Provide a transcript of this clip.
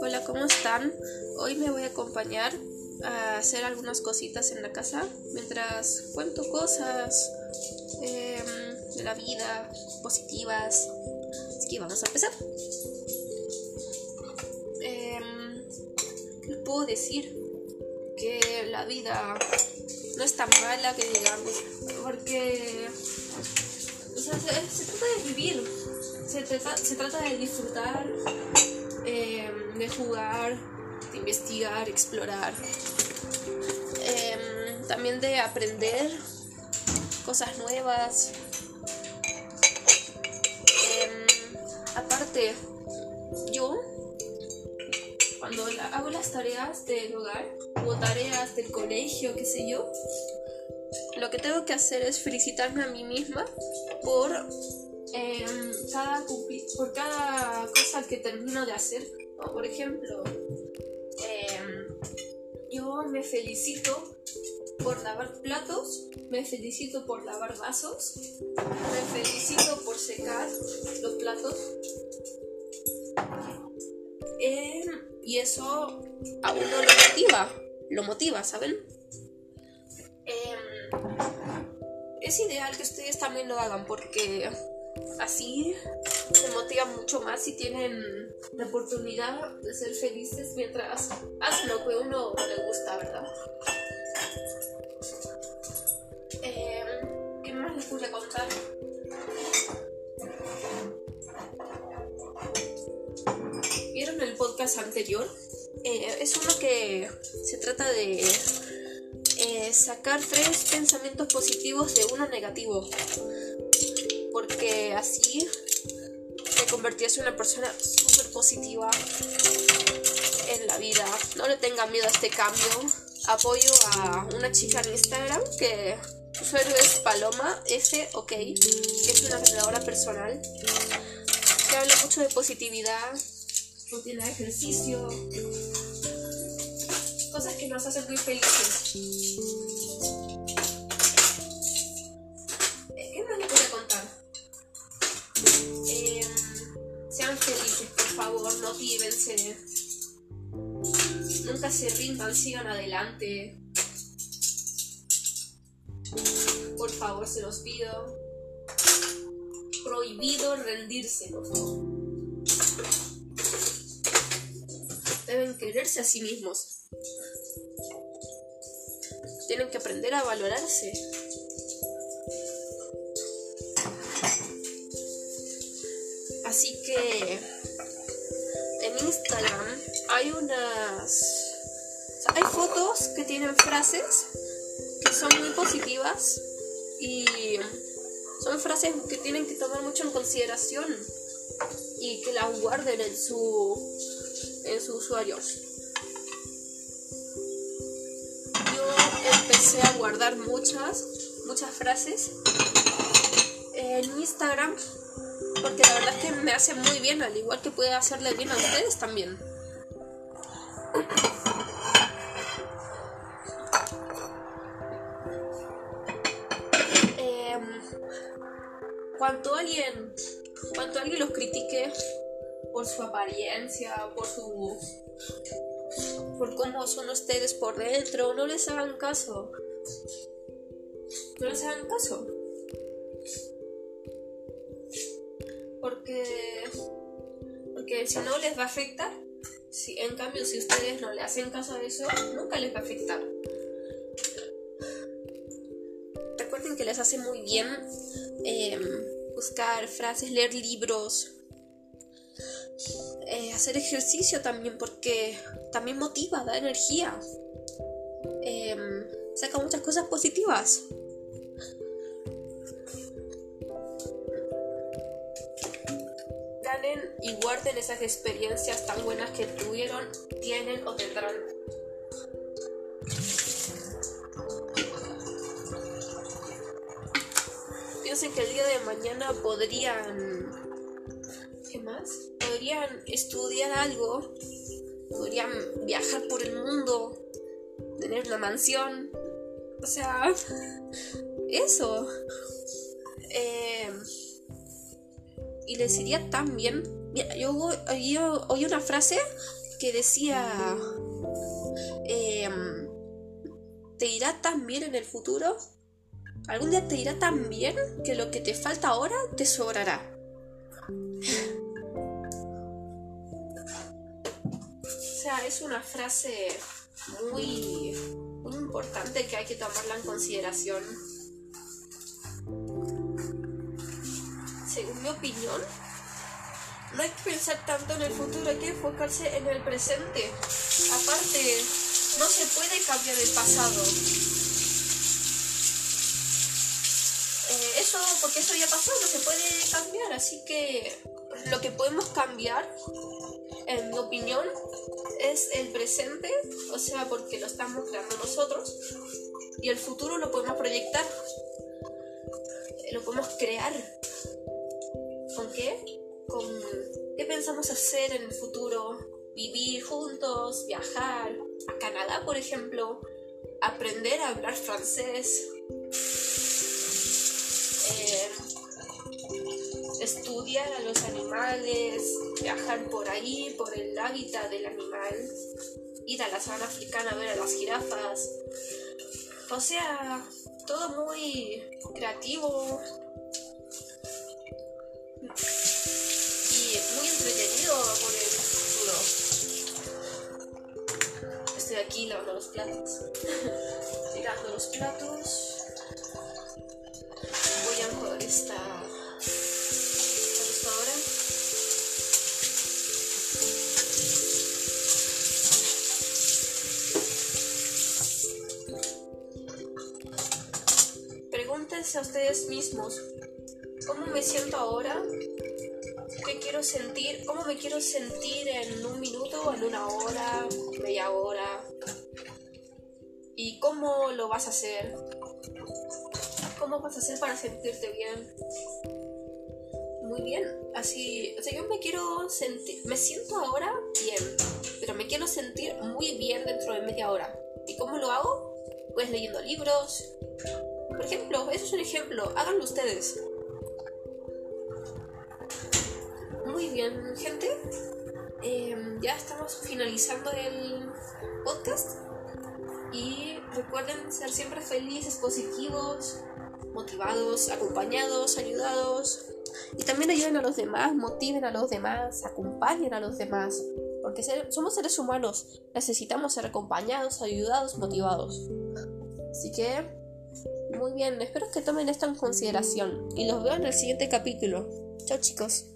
Hola, ¿cómo están? Hoy me voy a acompañar a hacer algunas cositas en la casa mientras cuento cosas em, de la vida positivas. Así que vamos a empezar. Em, ¿Qué puedo decir? Que la vida no es tan mala que digamos, porque se, vivir, se trata, de disfrutar, em, de jugar, de investigar, explorar, em, también de aprender cosas nuevas. Em, aparte, yo cuando hago las tareas del hogar o tareas del colegio, qué sé yo, lo que tengo que hacer es felicitarme a mí misma por, em, cada, por cada cosa que termino de hacer. por ejemplo, em, yo me felicito por lavar platos, me felicito por lavar vasos, me felicito por secar los platos. Em, y eso a uno lo motiva, lo motiva, ¿saben? es ideal que ustedes también lo hagan porque así se motivan mucho más si tienen la oportunidad de ser felices mientras hacen lo que uno le gusta, ¿verdad? Em, ¿Qué más les a contar? ¿Vieron el podcast anterior? Eh, es uno que se trata de eh, sacar tres pensamientos positivos de uno negativo. Así te convertías en una persona súper positiva en la vida. No le tenga miedo a este cambio. Apoyo a una chica en Instagram que su usuario es Paloma F, ok, que es una entrenadora personal que habla mucho de positividad, rutina de ejercicio, cosas que nos hacen muy felices. Sean felices, por favor, motívense. Nunca se rindan, sigan adelante. Por favor, se los pido. Prohibido rendirse, por favor. Deben quererse a sí mismos tienen que aprender a valorarse. Así que en Instagram hay unas... hay fotos que tienen frases que son muy positivas y son frases que tienen que tomar mucho en consideración y que las guarden en su, en su usuario. empecé a guardar muchas, muchas frases en Instagram porque la verdad es que me hace muy bien, al igual que puede hacerle bien a ustedes también. Eh, cuando alguien, cuando alguien los critique por su apariencia, por su por cómo son ustedes por dentro. No les hagan caso. No les hagan caso. Porque, porque si no les va a afectar. Si, en cambio, si ustedes no le hacen caso a eso, nunca les va a afectar. Recuerden que les hace muy bien em, buscar frases, leer libros, eh, hacer ejercicio también porque también motiva, da energía, em, saca muchas cosas positivas. Y guarden esas experiencias tan buenas que tuvieron, tienen o tendrán. Piensen que el día de mañana podrían... ¿Qué más? podrían estudiar algo, podrían viajar por el mundo, tener una mansión, o sea, eso. Eh, y les iría tan bien. yo oí una frase que decía, em, ¿te irá tan bien en el futuro? Algún día te irá tan bien que lo que te falta ahora te sobrará. O sea, es una frase muy importante que hay que tomarla en consideración. Opinión, no hay que pensar tanto en el futuro, hay que enfocarse en el presente. Aparte, no se puede cambiar el pasado. Eh, eso, porque eso ya pasó, no se puede cambiar. Así que lo que podemos cambiar, en mi opinión, es el presente, o sea, porque lo estamos creando nosotros. Y el futuro lo podemos proyectar, lo podemos crear. ¿Con qué? qué pensamos hacer en el futuro, vivir juntos, viajar. A Canadá, por ejemplo, aprender a hablar francés, eh, estudiar a los animales, viajar por ahí, por el hábitat del animal, ir a la sabana africana a ver a las jirafas. O sea, todo muy creativo, aquí lavando los platos. Tirando los platos. Voy a jugar esta a ustedes mismos, ¿cómo me siento ahora? ¿Qué quiero sentir? ¿Cómo me quiero sentir en un minuto, en una hora, media hora? ¿Y cómo lo vas a hacer? ¿Cómo vas a hacer para sentirte bien? Muy bien, así, o sea, yo me quiero sentir, me siento ahora bien, pero me quiero sentir muy bien dentro de media hora. ¿Y cómo lo hago? Pues leyendo libros. Por ejemplo, eso es un ejemplo, háganlo ustedes. Bien, gente. Em, ya estamos finalizando el podcast. Y recuerden ser siempre felices, positivos, motivados, acompañados, ayudados. Y también ayuden a los demás, motiven a los demás, acompañen a los demás. Porque somos seres humanos, necesitamos ser acompañados, ayudados, motivados. Así que, muy bien, espero que tomen esto en consideración y los veo en el siguiente capítulo. Chao chicos.